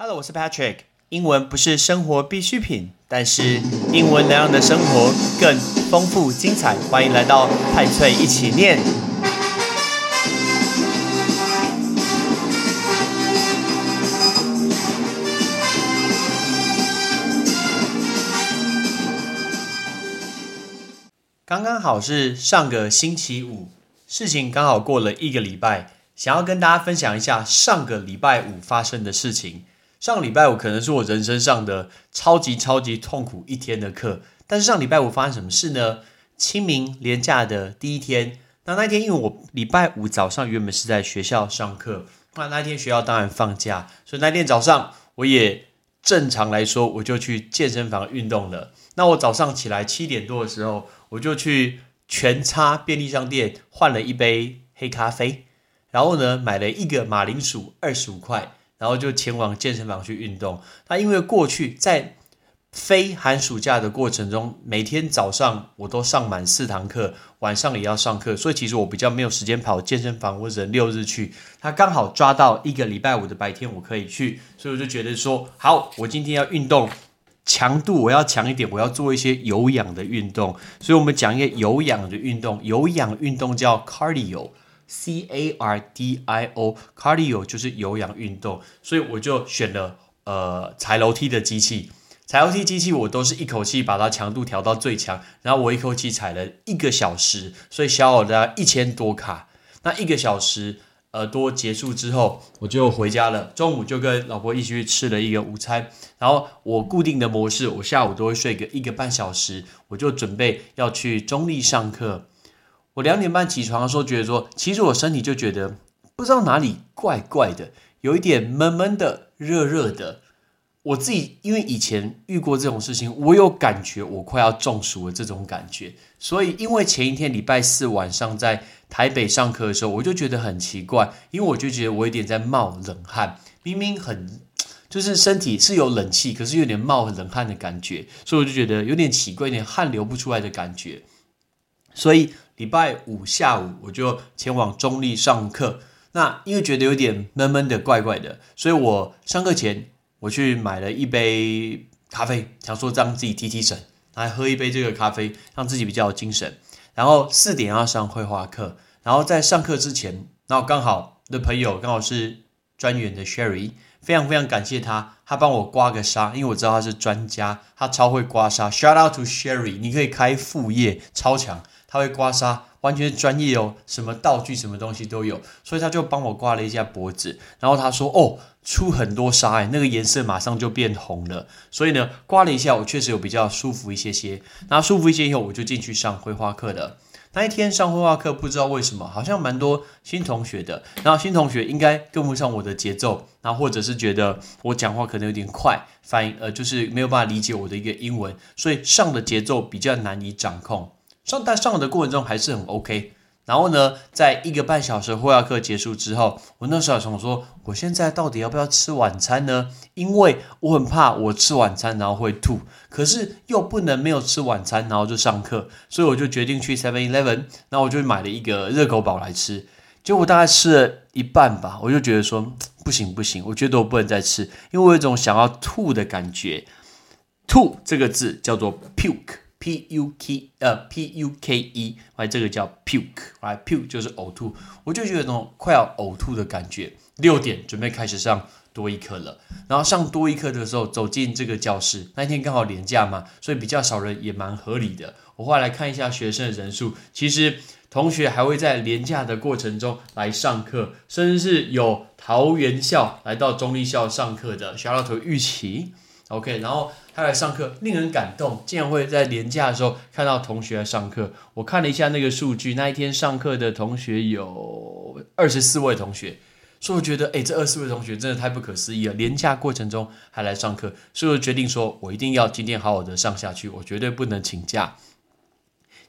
Hello，我是 Patrick。英文不是生活必需品，但是英文能让你的生活更丰富精彩。欢迎来到派翠一起念。刚刚好是上个星期五，事情刚好过了一个礼拜，想要跟大家分享一下上个礼拜五发生的事情。上礼拜五可能是我人生上的超级超级痛苦一天的课，但是上礼拜五发生什么事呢？清明连假的第一天，那那天因为我礼拜五早上原本是在学校上课，那那天学校当然放假，所以那天早上我也正常来说我就去健身房运动了。那我早上起来七点多的时候，我就去全差便利商店换了一杯黑咖啡，然后呢买了一个马铃薯二十五块。然后就前往健身房去运动。那因为过去在非寒暑假的过程中，每天早上我都上满四堂课，晚上也要上课，所以其实我比较没有时间跑健身房或者六日去。他刚好抓到一个礼拜五的白天我可以去，所以我就觉得说，好，我今天要运动，强度我要强一点，我要做一些有氧的运动。所以我们讲一个有氧的运动，有氧运动叫 cardio。C A R D I O，cardio 就是有氧运动，所以我就选了呃踩楼梯的机器。踩楼梯机器我都是一口气把它强度调到最强，然后我一口气踩了一个小时，所以消耗了一千多卡。那一个小时呃多结束之后，我就回家了。中午就跟老婆一起去吃了一个午餐。然后我固定的模式，我下午都会睡个一个半小时，我就准备要去中立上课。我两点半起床的时候，觉得说，其实我身体就觉得不知道哪里怪怪的，有一点闷闷的、热热的。我自己因为以前遇过这种事情，我有感觉我快要中暑了这种感觉。所以因为前一天礼拜四晚上在台北上课的时候，我就觉得很奇怪，因为我就觉得我有点在冒冷汗，明明很就是身体是有冷气，可是有点冒冷汗的感觉，所以我就觉得有点奇怪，有点汗流不出来的感觉，所以。礼拜五下午我就前往中立上课，那因为觉得有点闷闷的、怪怪的，所以我上课前我去买了一杯咖啡，想说让自己提提神，来喝一杯这个咖啡，让自己比较有精神。然后四点要上绘画课，然后在上课之前，然后刚好的朋友刚好是专员的 Sherry，非常非常感谢他，他帮我刮个痧，因为我知道他是专家，他超会刮痧。Shout out to Sherry，你可以开副业，超强。他会刮痧，完全专业哦，什么道具、什么东西都有，所以他就帮我刮了一下脖子。然后他说：“哦，出很多痧哎，那个颜色马上就变红了。”所以呢，刮了一下，我确实有比较舒服一些些。那舒服一些以后，我就进去上绘画课了。那一天上绘画课，不知道为什么，好像蛮多新同学的。然后新同学应该跟不上我的节奏，然后或者是觉得我讲话可能有点快，反应呃就是没有办法理解我的一个英文，所以上的节奏比较难以掌控。上但上的过程中还是很 OK，然后呢，在一个半小时绘画课结束之后，我那时候想说，我现在到底要不要吃晚餐呢？因为我很怕我吃晚餐然后会吐，可是又不能没有吃晚餐然后就上课，所以我就决定去 Seven Eleven，然后我就买了一个热狗堡来吃。结果大概吃了一半吧，我就觉得说不行不行，我觉得我不能再吃，因为我有一种想要吐的感觉。吐这个字叫做 puke。P U K 呃 P U K E，哎，这个叫 puke，哎，puke 就是呕吐，我就觉得那种快要呕吐的感觉。六点准备开始上多一课了，然后上多一课的时候走进这个教室，那天刚好连假嘛，所以比较少人也蛮合理的。我后来来看一下学生的人数，其实同学还会在连假的过程中来上课，甚至是有桃园校来到中立校上课的小老头玉琪。OK，然后他来上课，令人感动，竟然会在年假的时候看到同学来上课。我看了一下那个数据，那一天上课的同学有二十四位同学，所以我觉得，哎，这二十四位同学真的太不可思议了。年假过程中还来上课，所以我决定说，我一定要今天好好的上下去，我绝对不能请假。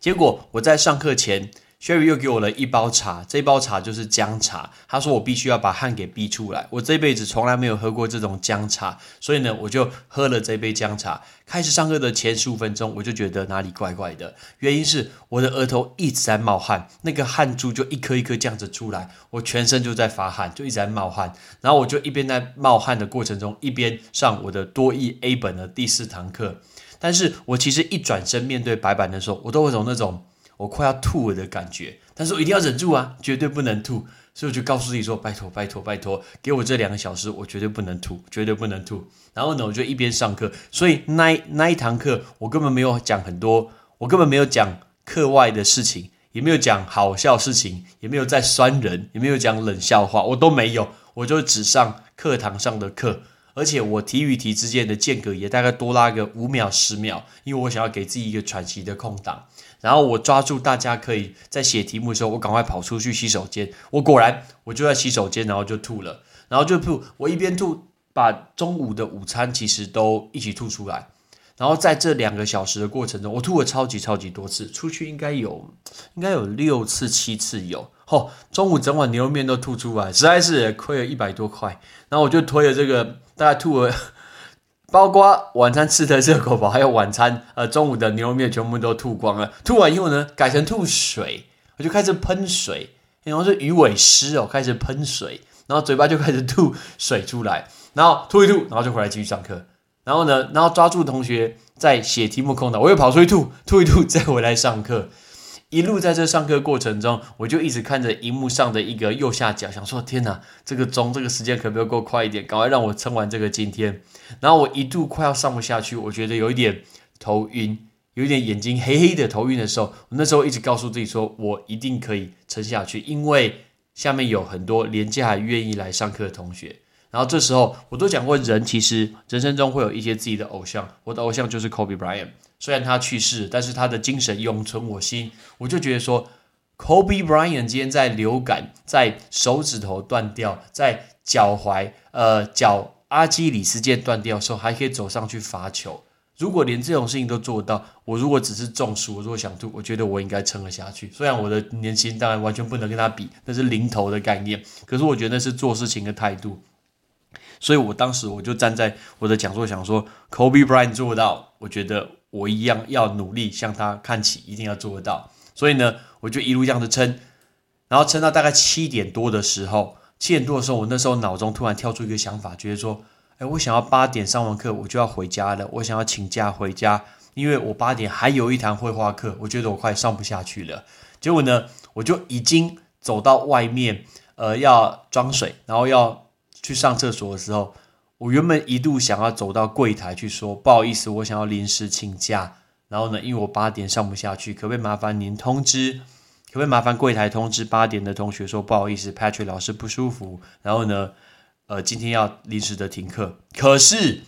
结果我在上课前 Sherry 又给我了一包茶，这包茶就是姜茶。他说我必须要把汗给逼出来。我这辈子从来没有喝过这种姜茶，所以呢，我就喝了这杯姜茶。开始上课的前十五分钟，我就觉得哪里怪怪的，原因是我的额头一直在冒汗，那个汗珠就一颗一颗这样子出来，我全身就在发汗，就一直在冒汗。然后我就一边在冒汗的过程中，一边上我的多益 A 本的第四堂课。但是我其实一转身面对白板的时候，我都会有那种。我快要吐了的感觉，但是我一定要忍住啊，绝对不能吐，所以我就告诉自己说：拜托，拜托，拜托，给我这两个小时，我绝对不能吐，绝对不能吐。然后呢，我就一边上课，所以那那一堂课我根本没有讲很多，我根本没有讲课外的事情，也没有讲好笑事情，也没有在酸人，也没有讲冷笑话，我都没有，我就只上课堂上的课。而且我题与题之间的间隔也大概多拉个五秒十秒，因为我想要给自己一个喘息的空档。然后我抓住大家可以在写题目的时候，我赶快跑出去洗手间。我果然我就在洗手间，然后就吐了，然后就吐。我一边吐，把中午的午餐其实都一起吐出来。然后在这两个小时的过程中，我吐了超级超级多次，出去应该有应该有六次七次有。吼，中午整碗牛肉面都吐出来，实在是亏了一百多块。然后我就推了这个。大概吐了，包括晚餐吃的热狗堡，还有晚餐呃中午的牛肉面，全部都吐光了。吐完以后呢，改成吐水，我就开始喷水，然后是鱼尾狮哦，开始喷水，然后嘴巴就开始吐水出来，然后吐一吐，然后就回来继续上课。然后呢，然后抓住同学在写题目空档，我又跑出去吐，吐一吐，再回来上课。一路在这上课过程中，我就一直看着荧幕上的一个右下角，想说：天哪，这个钟这个时间可不可以够快一点？赶快让我撑完这个今天。然后我一度快要上不下去，我觉得有一点头晕，有一点眼睛黑黑的头晕的时候，我那时候一直告诉自己说：我一定可以撑下去，因为下面有很多廉价还愿意来上课的同学。然后这时候我都讲过，人其实人生中会有一些自己的偶像，我的偶像就是 Kobe Bryant。虽然他去世，但是他的精神永存我心。我就觉得说，Kobe Bryant 今天在流感、在手指头断掉、在脚踝、呃脚阿基里斯腱断掉的时候，还可以走上去罚球。如果连这种事情都做到，我如果只是中暑，我如果想吐，我觉得我应该撑了下去。虽然我的年轻当然完全不能跟他比，那是零头的概念。可是我觉得那是做事情的态度。所以我当时我就站在我的讲座想说，Kobe Bryant 做到，我觉得。我一样要努力向他看齐，一定要做得到。所以呢，我就一路这样子撑，然后撑到大概七点多的时候，七点多的时候，我那时候脑中突然跳出一个想法，觉得说，哎，我想要八点上完课，我就要回家了。我想要请假回家，因为我八点还有一堂绘画课，我觉得我快上不下去了。结果呢，我就已经走到外面，呃，要装水，然后要去上厕所的时候。我原本一度想要走到柜台去说不好意思，我想要临时请假。然后呢，因为我八点上不下去，可不可以麻烦您通知？可不可以麻烦柜台通知八点的同学说不好意思，Patrick 老师不舒服。然后呢，呃，今天要临时的停课。可是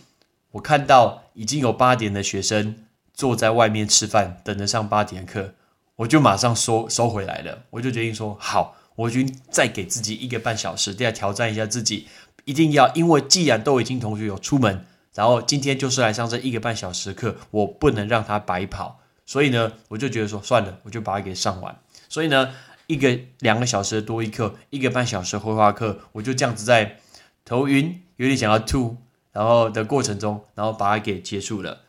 我看到已经有八点的学生坐在外面吃饭，等着上八点课，我就马上收收回来了。我就决定说好，我决定再给自己一个半小时，再挑战一下自己。一定要，因为既然都已经同学有出门，然后今天就是来上这一个半小时课，我不能让他白跑，所以呢，我就觉得说算了，我就把它给上完。所以呢，一个两个小时的多一课，一个半小时绘画课，我就这样子在头晕，有点想要吐，然后的过程中，然后把它给结束了。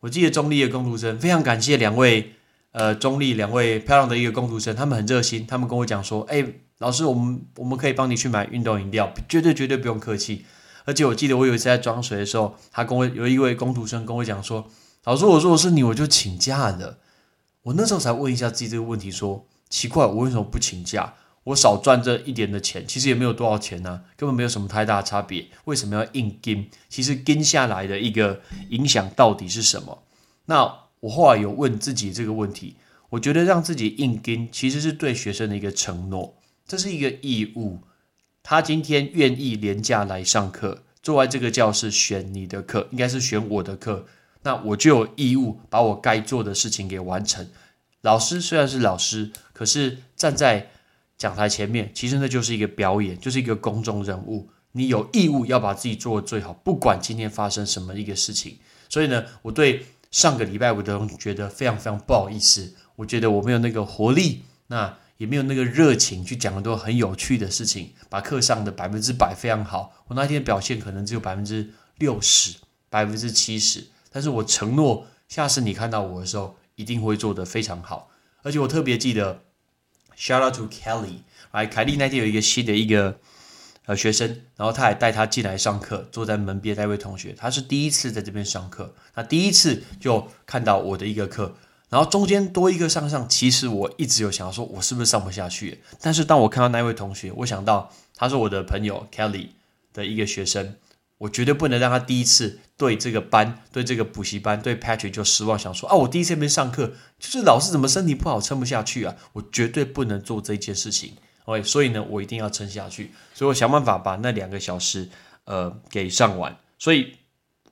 我记得中立的工读生，非常感谢两位，呃，中立两位漂亮的一个工读生，他们很热心，他们跟我讲说，哎。老师，我们我们可以帮你去买运动饮料，绝对绝对不用客气。而且我记得我有一次在装水的时候，他跟我有一位工读生跟我讲说：“老师，我说我是你，我就请假的。”我那时候才问一下自己这个问题，说奇怪，我为什么不请假？我少赚这一点的钱，其实也没有多少钱呢，根本没有什么太大差别，为什么要硬跟？其实跟下来的一个影响到底是什么？那我后来有问自己这个问题，我觉得让自己硬跟，其实是对学生的一个承诺。这是一个义务，他今天愿意廉价来上课，坐在这个教室选你的课，应该是选我的课，那我就有义务把我该做的事情给完成。老师虽然是老师，可是站在讲台前面，其实那就是一个表演，就是一个公众人物，你有义务要把自己做的最好，不管今天发生什么一个事情。所以呢，我对上个礼拜五的觉得非常非常不好意思，我觉得我没有那个活力。那也没有那个热情去讲很多很有趣的事情，把课上的百分之百非常好。我那天表现可能只有百分之六十、百分之七十，但是我承诺下次你看到我的时候，一定会做得非常好。而且我特别记得，shout out to Kelly，来，凯莉那天有一个新的一个。呃，学生，然后他还带他进来上课，坐在门边那位同学，他是第一次在这边上课，那第一次就看到我的一个课，然后中间多一个上上，其实我一直有想要说，我是不是上不下去？但是当我看到那位同学，我想到他是我的朋友 Kelly 的一个学生，我绝对不能让他第一次对这个班、对这个补习班、对 Patrick 就失望，想说啊，我第一次没上课，就是老师怎么身体不好撑不下去啊？我绝对不能做这件事情。OK，所以呢，我一定要撑下去，所以我想办法把那两个小时，呃，给上完。所以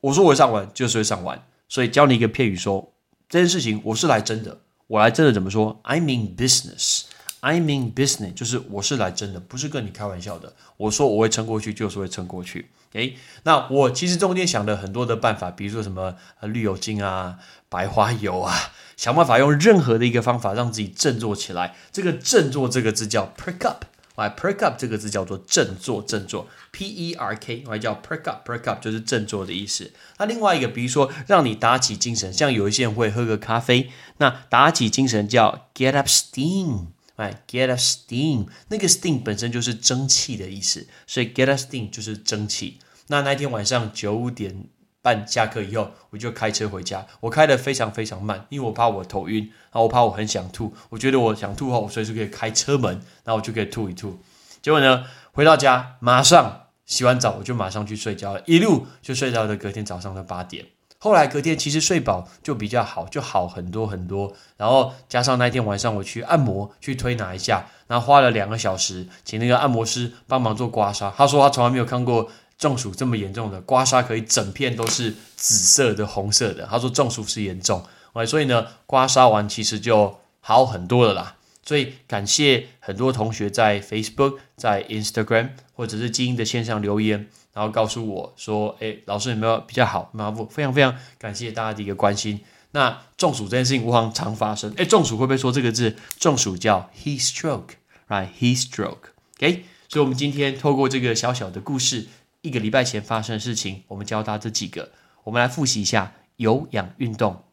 我说我上完就是会上完。所以教你一个片语，说这件事情我是来真的，我来真的怎么说？I mean business，I mean business，就是我是来真的，不是跟你开玩笑的。我说我会撑过去，就是会撑过去。诶，那我其实中间想了很多的办法，比如说什么绿油精啊、白花油啊。想办法用任何的一个方法让自己振作起来。这个“振作”这个字叫 perk up，来 perk up 这个字叫做振作，振作 p e r k，来叫 perk up，perk up 就是振作的意思。那另外一个，比如说让你打起精神，像有一些人会喝个咖啡，那打起精神叫 get up steam，来 get up steam，那个 steam 本身就是蒸汽的意思，所以 get up steam 就是蒸汽。那那天晚上九点。半下课以后，我就开车回家。我开的非常非常慢，因为我怕我头晕，然后我怕我很想吐。我觉得我想吐后，我随时可以开车门，然后我就可以吐一吐。结果呢，回到家马上洗完澡，我就马上去睡觉了，一路就睡到了隔天早上的八点。后来隔天其实睡饱就比较好，就好很多很多。然后加上那天晚上我去按摩，去推拿一下，然后花了两个小时，请那个按摩师帮忙做刮痧。他说他从来没有看过。中暑这么严重的刮痧可以整片都是紫色的、红色的。他说中暑是严重所以呢，刮痧完其实就好很多了啦。所以感谢很多同学在 Facebook、在 Instagram 或者是基因的线上留言，然后告诉我说：“哎，老师有没有比较好？”麻烦非常非常感谢大家的一个关心。那中暑这件事情，常常发生。哎，中暑会不会说这个字？中暑叫 heat stroke，right？heat stroke，OK。所以，我们今天透过这个小小的故事。一个礼拜前发生的事情，我们教大家这几个。我们来复习一下有氧运动。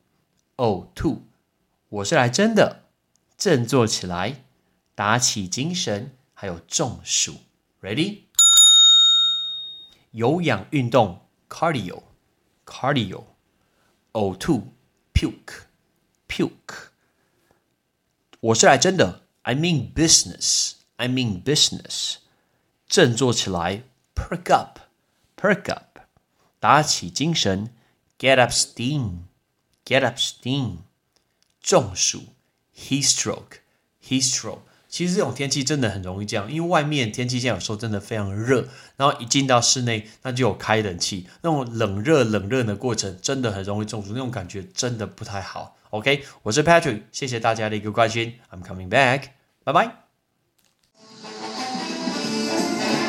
呕吐，我是来真的，振作起来，打起精神，还有中暑。Ready？有氧运动，cardio，cardio。呕吐，puke，puke。我是来真的，I mean business，I mean business。振作起来。perk up, perk up，打起精神，get up steam, get up steam，中暑，heat stroke, heat stroke。其实这种天气真的很容易这样，因为外面天气现在有时候真的非常热，然后一进到室内，那就有开冷气，那种冷热冷热的过程，真的很容易中暑，那种感觉真的不太好。OK，我是 Patrick，谢谢大家的一个关心，I'm coming back，拜拜。